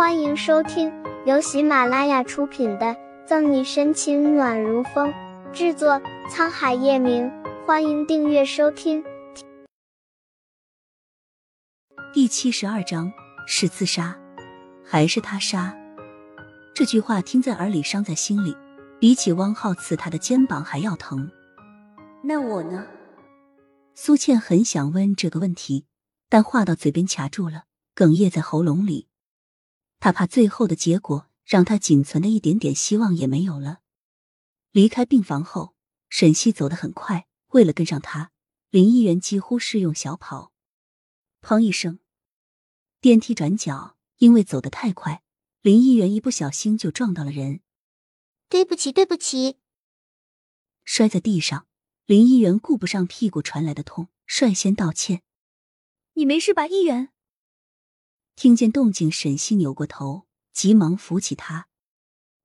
欢迎收听由喜马拉雅出品的《赠你深情暖如风》，制作沧海夜明。欢迎订阅收听。第七十二章是自杀，还是他杀？这句话听在耳里，伤在心里，比起汪浩刺他的肩膀还要疼。那我呢？苏倩很想问这个问题，但话到嘴边卡住了，哽咽在喉咙里。他怕最后的结果让他仅存的一点点希望也没有了。离开病房后，沈西走得很快，为了跟上他，林议员几乎是用小跑。砰一声，电梯转角，因为走得太快，林议员一不小心就撞到了人。对不起，对不起，摔在地上。林议员顾不上屁股传来的痛，率先道歉：“你没事吧，议员？”听见动静，沈西扭过头，急忙扶起他。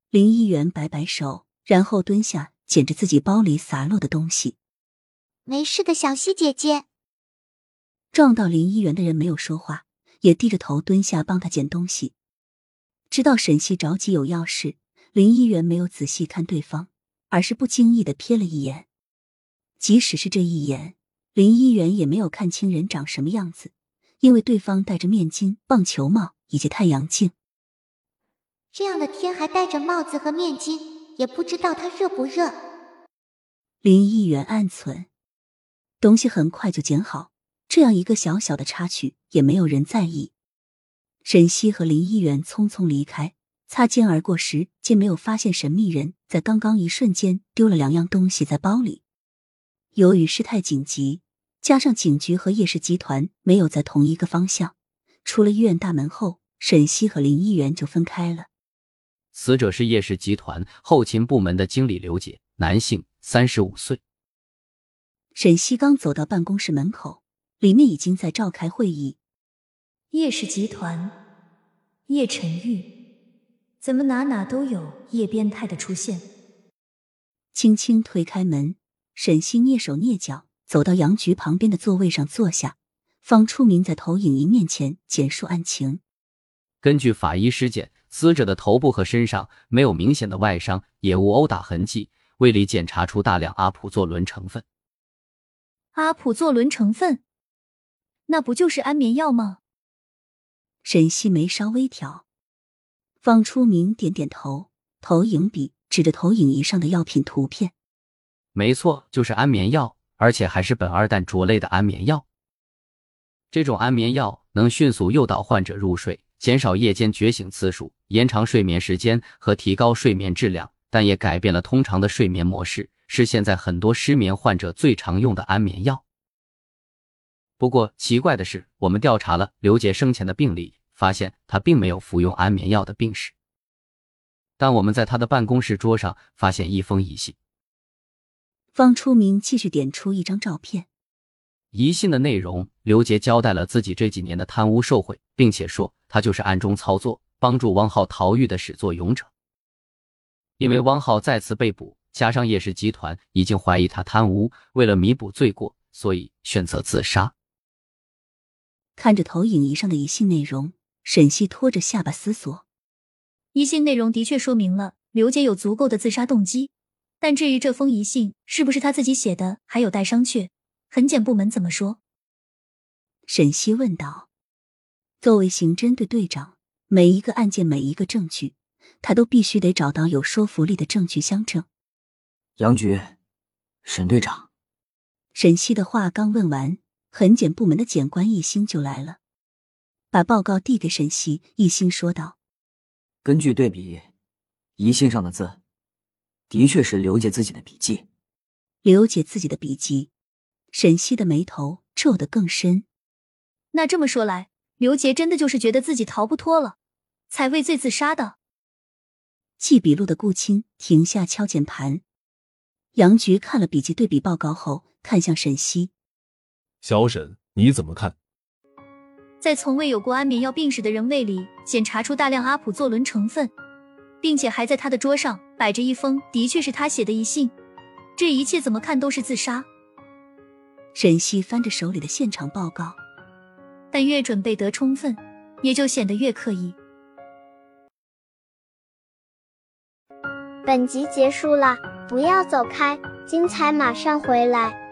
林一元摆摆手，然后蹲下捡着自己包里洒落的东西。没事的，小西姐姐。撞到林一元的人没有说话，也低着头蹲下帮他捡东西。知道沈西着急有要事，林一元没有仔细看对方，而是不经意的瞥了一眼。即使是这一眼，林一元也没有看清人长什么样子，因为对方戴着面巾、棒球帽以及太阳镜。这样的天还戴着帽子和面巾，也不知道他热不热。林一元暗存，东西很快就捡好，这样一个小小的插曲也没有人在意。沈西和林一元匆匆离开，擦肩而过时，竟没有发现神秘人在刚刚一瞬间丢了两样东西在包里。由于事态紧急，加上警局和叶氏集团没有在同一个方向，出了医院大门后，沈西和林议员就分开了。死者是叶氏集团后勤部门的经理刘杰，男性，三十五岁。沈西刚走到办公室门口，里面已经在召开会议。叶氏集团，叶晨玉，怎么哪哪都有叶变态的出现？轻轻推开门。沈西蹑手蹑脚走到杨局旁边的座位上坐下，方初明在投影仪面前简述案情。根据法医尸检，死者的头部和身上没有明显的外伤，也无殴打痕迹，胃里检查出大量阿普唑仑成分。阿普唑仑成分，那不就是安眠药吗？沈西眉稍微挑，方初明点点头，投影笔指着投影仪上的药品图片。没错，就是安眠药，而且还是苯二氮卓类的安眠药。这种安眠药能迅速诱导患者入睡，减少夜间觉醒次数，延长睡眠时间和提高睡眠质量，但也改变了通常的睡眠模式，是现在很多失眠患者最常用的安眠药。不过奇怪的是，我们调查了刘杰生前的病历，发现他并没有服用安眠药的病史。但我们在他的办公室桌上发现一封遗信。方初明继续点出一张照片，遗信的内容，刘杰交代了自己这几年的贪污受贿，并且说他就是暗中操作、帮助汪浩逃狱的始作俑者。因为汪浩再次被捕，加上叶氏集团已经怀疑他贪污，为了弥补罪过，所以选择自杀。看着投影仪上的遗信内容，沈西拖着下巴思索。遗信内容的确说明了刘杰有足够的自杀动机。但至于这封遗信是不是他自己写的，还有待商榷。痕检部门怎么说？沈西问道。作为刑侦队队长，每一个案件、每一个证据，他都必须得找到有说服力的证据相证。杨局，沈队长。沈西的话刚问完，痕检部门的检官一心就来了，把报告递给沈西，一心说道：“根据对比，遗信上的字。”的确是刘杰自己的笔记，刘杰自己的笔记，沈西的眉头皱得更深。那这么说来，刘杰真的就是觉得自己逃不脱了，才畏罪自杀的。记笔录的顾青停下敲键盘，杨局看了笔记对比报告后，看向沈西：“小沈，你怎么看？”在从未有过安眠药病史的人胃里检查出大量阿普唑仑成分。并且还在他的桌上摆着一封的确是他写的一信这一切怎么看都是自杀。沈西翻着手里的现场报告但越准备得充分也就显得越刻意本集结束了不要走开精彩马上回来。